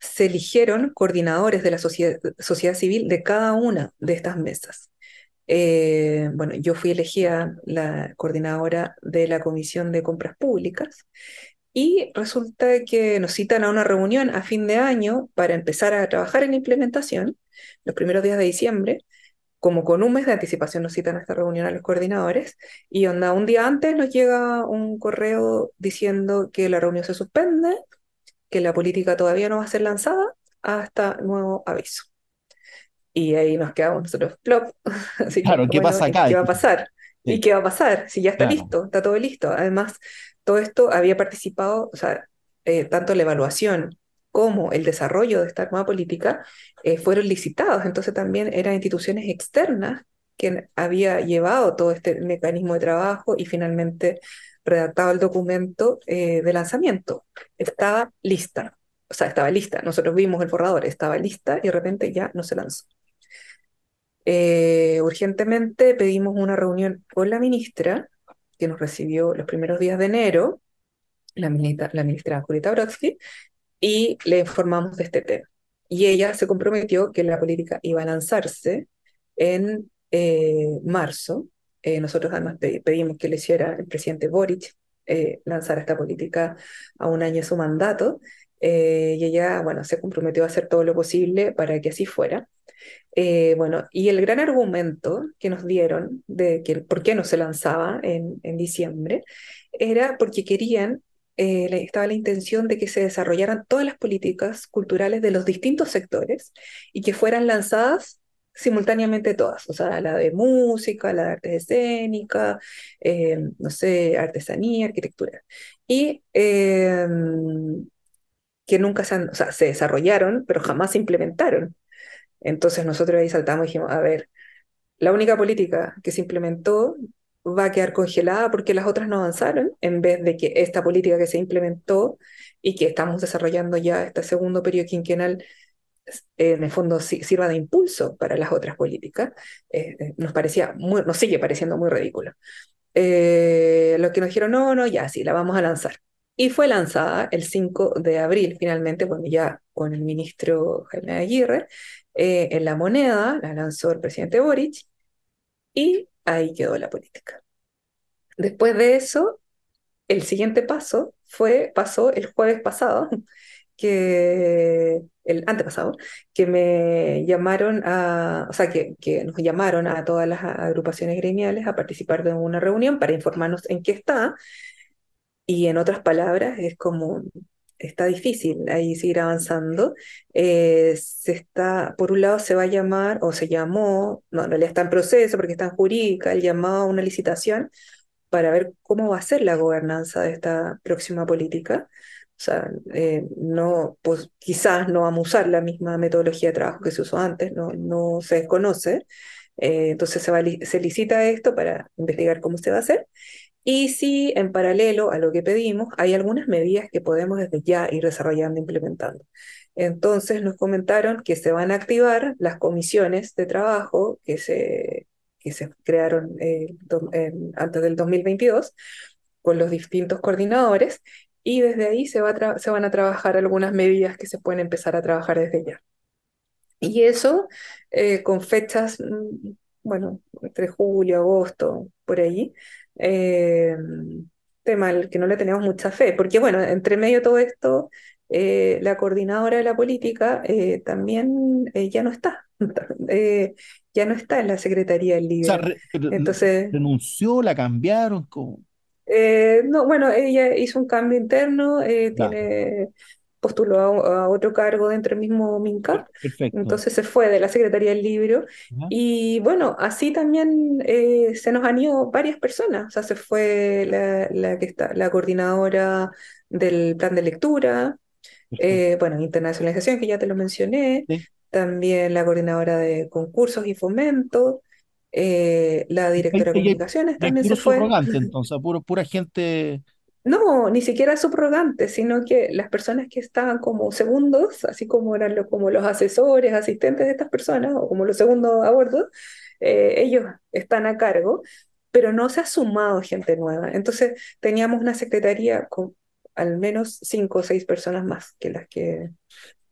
se eligieron coordinadores de la sociedad, civil de cada una de estas mesas. Eh, bueno, yo fui elegida la coordinadora de la Comisión de Compras Públicas y resulta que nos citan a una reunión a fin de año para empezar a trabajar en implementación, los primeros días de diciembre, como con un mes de anticipación nos citan a esta reunión a los coordinadores, y onda, un día antes nos llega un correo diciendo que la reunión se suspende, que la política todavía no va a ser lanzada hasta nuevo aviso. Y ahí nos quedamos nosotros, plop. Así que, Claro, ¿qué bueno, pasa ¿y acá? ¿Qué va a pasar? Sí. ¿Y qué va a pasar? Si ya está Claro. listo, está todo listo. Además, todo esto había participado, o sea, eh, tanto la evaluación como el desarrollo de esta nueva política eh, fueron licitados. Entonces también eran instituciones externas que había llevado todo este mecanismo de trabajo y finalmente redactado el documento eh, de lanzamiento. Estaba lista, o sea, estaba lista. Nosotros vimos el borrador, estaba lista y de repente ya no se lanzó. Eh, urgentemente pedimos una reunión con la ministra, que nos recibió los primeros días de enero, la ministra, la ministra Julieta Brodsky, y le informamos de este tema. Y ella se comprometió que la política iba a lanzarse en eh, marzo. Eh, nosotros además pe- pedimos que le hiciera el presidente Boric eh, lanzar esta política a un año de su mandato. eh, y ella, bueno, se comprometió a hacer todo lo posible para que así fuera. Eh, bueno, y el gran argumento que nos dieron de que por qué no se lanzaba en, en diciembre era porque querían, eh, estaba la intención de que se desarrollaran todas las políticas culturales de los distintos sectores y que fueran lanzadas simultáneamente todas, o sea, la de música, la de arte escénica, eh, no sé, artesanía, arquitectura. Y eh, que nunca se, han- o sea, se desarrollaron, pero jamás se implementaron. Entonces nosotros ahí saltamos y dijimos, a ver, la única política que se implementó va a quedar congelada porque las otras no avanzaron, en vez de que esta política que se implementó y que estamos desarrollando ya este segundo periodo quinquenal, en el fondo si- sirva de impulso para las otras políticas, eh, eh, nos parecía muy, nos sigue pareciendo muy ridículo. Eh, lo que nos dijeron, no, no, ya sí, la vamos a lanzar. Y fue lanzada el 5 de abril, finalmente, bueno, ya con el ministro Jaime Aguirre, eh, en la moneda, la lanzó el presidente Boric, y ahí quedó la política. Después de eso, el siguiente paso fue, pasó el jueves pasado, que el antepasado, que me llamaron a, o sea, que, que nos llamaron a todas las agrupaciones gremiales a participar de una reunión para informarnos en qué está. Y en otras palabras, es como, está difícil ahí seguir avanzando. Eh, se está, por un lado se va a llamar, o se llamó, no, en realidad está en proceso porque está en jurídica, el llamado a una licitación para ver cómo va a ser la gobernanza de esta próxima política. O sea, eh, no, pues quizás no vamos a usar la misma metodología de trabajo que se usó antes, no, no se desconoce. Eh, entonces se, va, se licita esto para investigar cómo se va a hacer. Y si en paralelo a lo que pedimos, hay algunas medidas que podemos desde ya ir desarrollando e implementando. Entonces nos comentaron que se van a activar las comisiones de trabajo que se, que se crearon eh, do- en- antes del 2022 con los distintos coordinadores y desde ahí se, va a tra- se van a trabajar algunas medidas que se pueden empezar a trabajar desde ya. Y eso eh, con fechas, mm, bueno, entre julio, agosto, por ahí. Eh, tema al que no le tenemos mucha fe, porque bueno, entre medio de todo esto, eh, la coordinadora de la política también ya no está, ya no está en la Secretaría del O sea, Libro. re- re- Entonces, renunció, la cambiaron, como... eh, no, bueno, ella hizo un cambio interno, eh, Claro. tiene, postuló a, a otro cargo dentro del mismo MINCAP, Perfecto. entonces se fue de la Secretaría del Libro. Y bueno, así también eh, se nos han ido varias personas, o sea, se fue la, la que está, la coordinadora del plan de lectura, eh, bueno, internacionalización, que ya te lo mencioné, Sí. también la coordinadora de concursos y fomento, eh, la directora de comunicaciones también se fue. subrogante, entonces, puro, pura gente. No, ni siquiera subrogantes, sino que las personas que estaban como segundos, así como eran lo- como los asesores, asistentes de estas personas, o como los segundos a bordo, eh, ellos están a cargo, pero no se ha sumado gente nueva. Entonces teníamos una secretaría con al menos cinco o seis personas más que las que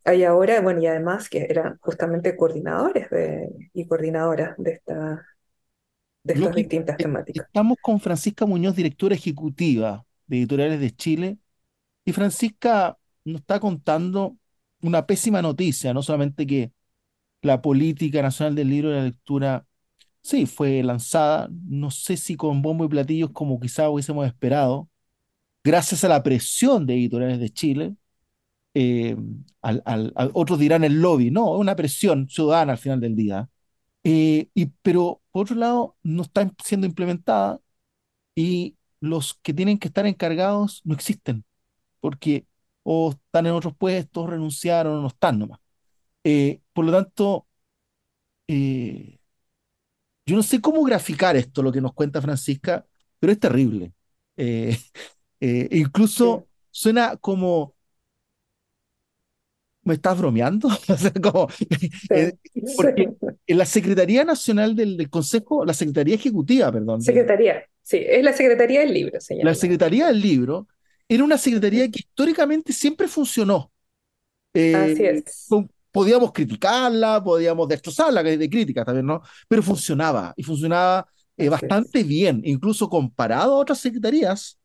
hay ahora, bueno, y además que eran justamente coordinadores de, y coordinadoras de esta, de estas que- distintas eh, temáticas. Estamos con Francisca Muñoz, directora ejecutiva de Editoriales de Chile, y Francisca nos está contando una pésima noticia, no solamente que la política nacional del libro y la lectura, sí, fue lanzada, no sé si con bombo y platillos como quizá hubiésemos esperado, gracias a la presión de Editoriales de Chile, eh, al, al- al- otros dirán el lobby, no, es una presión ciudadana al final del día. Eh, y, pero por otro lado, no está siendo implementada y los que tienen que estar encargados no existen, porque o están en otros puestos, renunciaron o no están nomás. Eh, por lo tanto, eh, yo no sé cómo graficar esto, lo que nos cuenta Francisca, pero es terrible. Eh, eh, incluso suena como, ¿me estás bromeando? O sea, como, eh, porque en la Secretaría Nacional del, del Consejo, la Secretaría Ejecutiva, perdón, de- Secretaría, sí, es la Secretaría del Libro, se llama. la Secretaría del Libro, era una secretaría que históricamente siempre funcionó. Eh, Así es. con- podíamos criticarla, podíamos destrozarla, de crítica también, ¿no? Pero funcionaba, y funcionaba eh, bastante bien, incluso comparado a otras secretarías,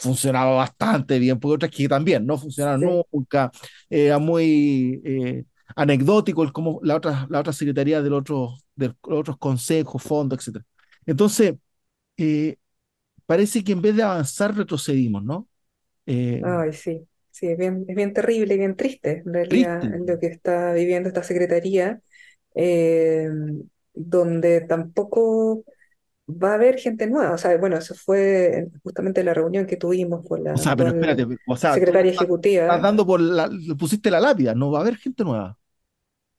funcionaba bastante bien, porque otras que también no funcionaron Sí. nunca, era muy eh, anecdótico el cómo la otra, la otra secretaría del otro, de los otros consejos, fondos, etc. Entonces, eh, parece que en vez de avanzar, retrocedimos, ¿no? Eh, Ay, sí, sí, es bien, es bien terrible y bien triste, en realidad, Triste. lo que está viviendo esta secretaría, eh, donde tampoco va a haber gente nueva. O sea, bueno, eso fue justamente la reunión que tuvimos con la o sea, pero espérate, o sea, secretaria estás, ejecutiva. estás dando por la, pusiste la lápida, no va a haber gente nueva.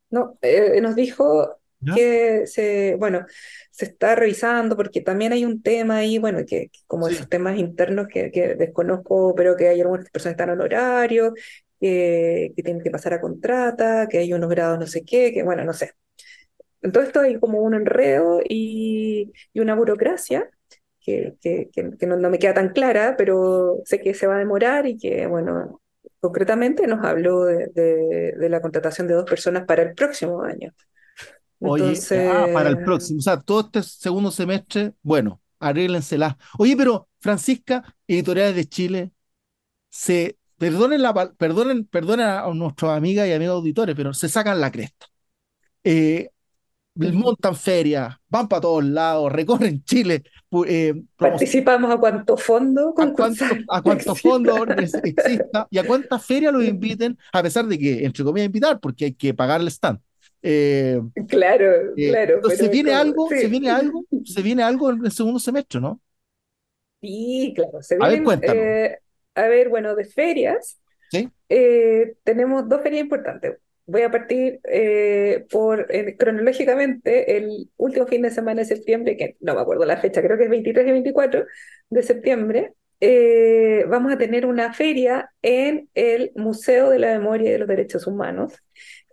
No, eh, nos dijo ¿Ya? que se, bueno, se está revisando porque también hay un tema ahí, bueno, que, que como Sí. esos temas internos que, que desconozco, pero que hay algunas personas que están en horario, que, que tienen que pasar a contrata, que hay unos grados no sé qué, que bueno, no sé. En todo esto hay como un enredo y, y una burocracia que, que, que- que no, no me queda tan clara, pero sé que se va a demorar y que, bueno, concretamente nos habló de, de- de la contratación de dos personas para el próximo año. Oye, ah, para el Entonces, próximo, o sea, todo este segundo semestre, bueno, arréglensela. Oye, pero Francisca, Editoriales de Chile, se, perdonen, la, perdonen, perdonen a nuestros amigas y amigos auditores, pero se sacan la cresta. Eh. Montan ferias, van para todos lados, recorren Chile, eh, participamos a cuánto fondo a cuánto, a fondos ex- exista y a cuántas ferias los inviten, a pesar de que, entre comillas, invitar, porque hay que pagar el stand. Eh, Claro, eh, claro, entonces, ¿se viene como- algo? ¿Se viene algo? ¿Se viene algo en el segundo semestre, no? Sí, claro, se A ver, vienen, a ver, bueno, de ferias, ¿Sí? tenemos dos ferias importantes. Voy a partir eh, por cronológicamente el último fin de semana de septiembre, que no me acuerdo la fecha, creo que es 23 y 24 de septiembre. eh, vamos a tener una feria en el Museo de la Memoria y de los Derechos Humanos,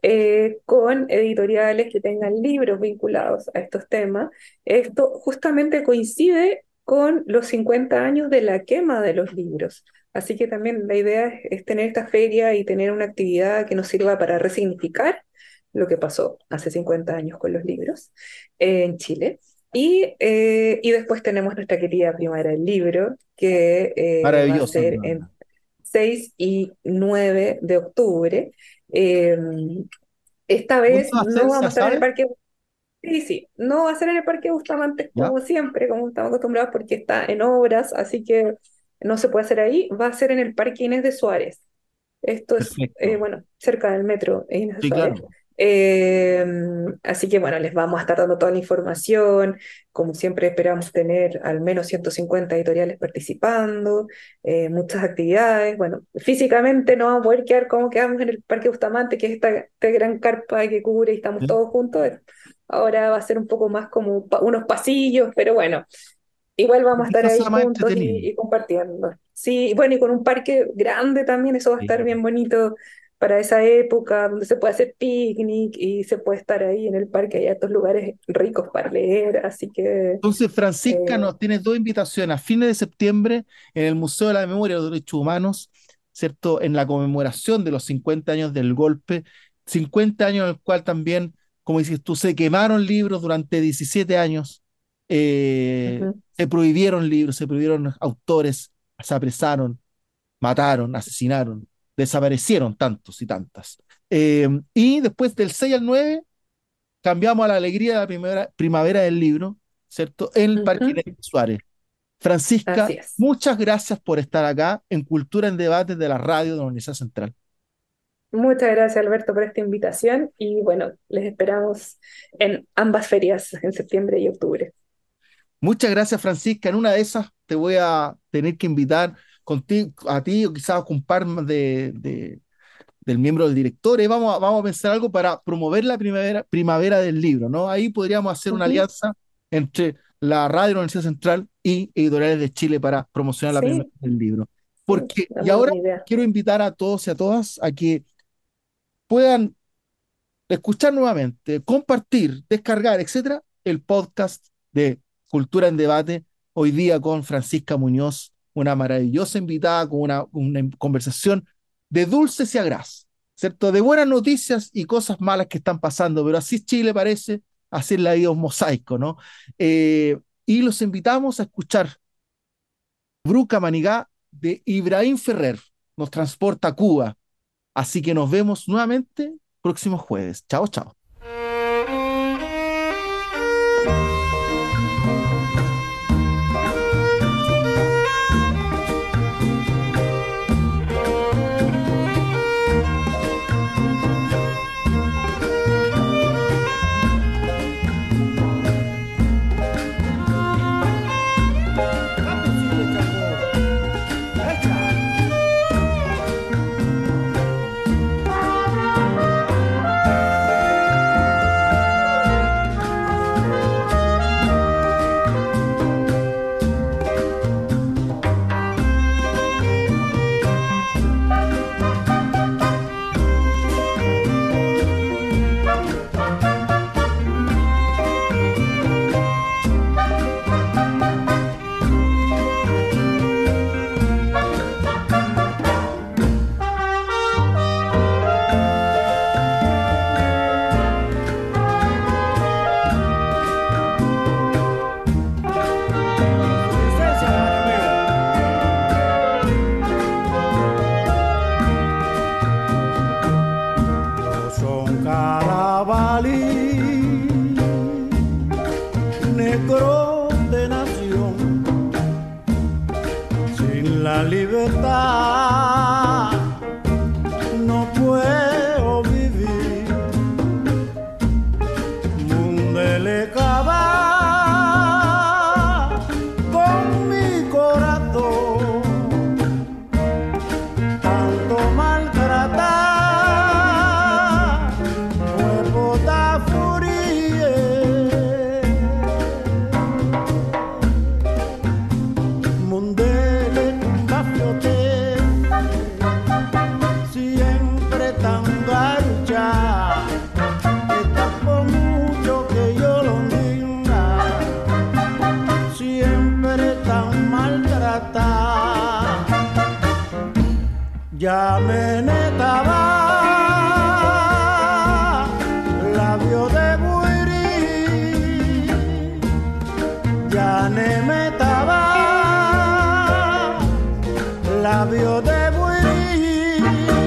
eh, con editoriales que tengan libros vinculados a estos temas. Esto justamente coincide con los 50 años de la quema de los libros. Así que también la idea es, es tener esta feria y tener una actividad que nos sirva para resignificar lo que pasó hace 50 años con los libros eh, en Chile. Y, eh, y después tenemos nuestra querida Primavera del Libro, que eh, va a ser en 6 y 9 de octubre. Eh, esta vez no ¿Se vamos a estar en el? Parque Sí, sí, no va a ser en el Parque Bustamante Ya. como siempre, como estamos acostumbrados, porque está en obras, así que no se puede hacer ahí. Va a ser en el Parque Inés de Suárez. Esto es, Perfecto. eh, bueno, cerca del metro Inés de Sí, Suárez. claro. Eh, así que bueno, les vamos a estar dando toda la información. Como siempre, esperamos tener al menos 150 editoriales participando, eh, muchas actividades. Bueno, físicamente no vamos a poder quedar como quedamos en el Parque Bustamante, que es esta, esta gran carpa que cubre y estamos Sí. todos juntos. Ahora va a ser un poco más como unos pasillos, pero bueno, igual vamos a estar ahí juntos y, y compartiendo. Sí, bueno, y con un parque grande también, eso va a estar Sí. bien bonito para esa época, donde se puede hacer picnic y se puede estar ahí en el parque, hay estos lugares ricos para leer, así que Entonces, Francisca, Eh, nos tienes dos invitaciones. A fines de septiembre, en el Museo de la Memoria de los Derechos Humanos, ¿cierto? En la conmemoración de los 50 años del golpe, 50 años en el cual también, como dices tú, se quemaron libros durante 17 años. Eh, se prohibieron libros, se prohibieron autores, se apresaron, mataron, asesinaron, desaparecieron tantos y tantas. Eh, y después del 6 al 9 cambiamos a la alegría de la primavera, primavera del libro, ¿cierto? En el Parque. Inés Suárez. Francisca, muchas gracias por estar acá en Cultura en Debate de la radio de la Universidad Central. Muchas gracias, Alberto, por esta invitación y bueno, les esperamos en ambas ferias, en septiembre y octubre. Muchas gracias, Francisca. En una de esas te voy a tener que invitar contigo, a ti o quizás par más de, de- del miembro del director. y vamos a, vamos a pensar algo para promover la primavera, primavera del libro, ¿no? Ahí podríamos hacer una alianza entre la radio de la Universidad Central y Editoriales de Chile para promocionar la Sí. primavera del libro. Porque, y ahora quiero invitar a todos y a todas a que puedan escuchar nuevamente, compartir, descargar, etcétera, el podcast de Cultura en Debate, hoy día con Francisca Muñoz, una maravillosa invitada con una, conversación de dulces y agraz, ¿cierto? De buenas noticias y cosas malas que están pasando, pero así Chile parece, así es la vida un mosaico, ¿no? Eh, y los invitamos a escuchar Bruca Manigá de Ibrahim Ferrer, nos transporta a Cuba. Así que nos vemos nuevamente próximo jueves. Chao, chao. Labio de buiri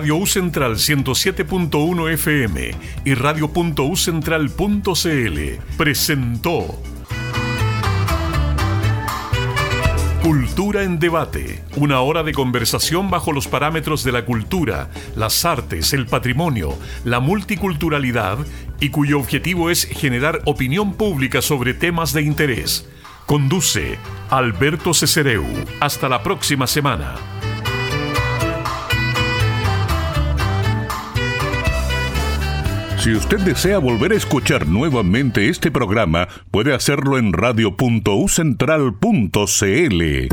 Radio U Central 107.1 FM y radio.ucentral.cl presentó Cultura en debate, una hora de conversación bajo los parámetros de la cultura, las artes, el patrimonio, la multiculturalidad y cuyo objetivo es generar opinión pública sobre temas de interés. Conduce Alberto Cesereu. Hasta la próxima semana. Si usted desea volver a escuchar nuevamente este programa, puede hacerlo en radio.ucentral.cl.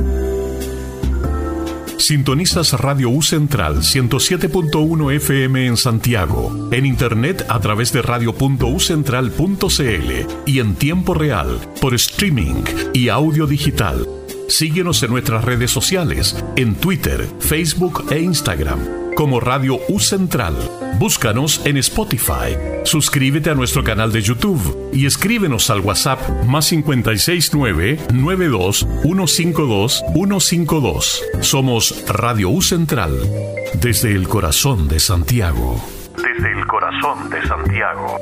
Sintonizas Radio U Central 107.1 FM en Santiago, en internet a través de radio.ucentral.cl y en tiempo real por streaming y audio digital. Síguenos en nuestras redes sociales, en Twitter, Facebook e Instagram, como Radio U Central. Búscanos en Spotify. Suscríbete a nuestro canal de YouTube y escríbenos al WhatsApp más 569 92 152 152. Somos Radio U Central, desde el corazón de Santiago. Desde el corazón de Santiago.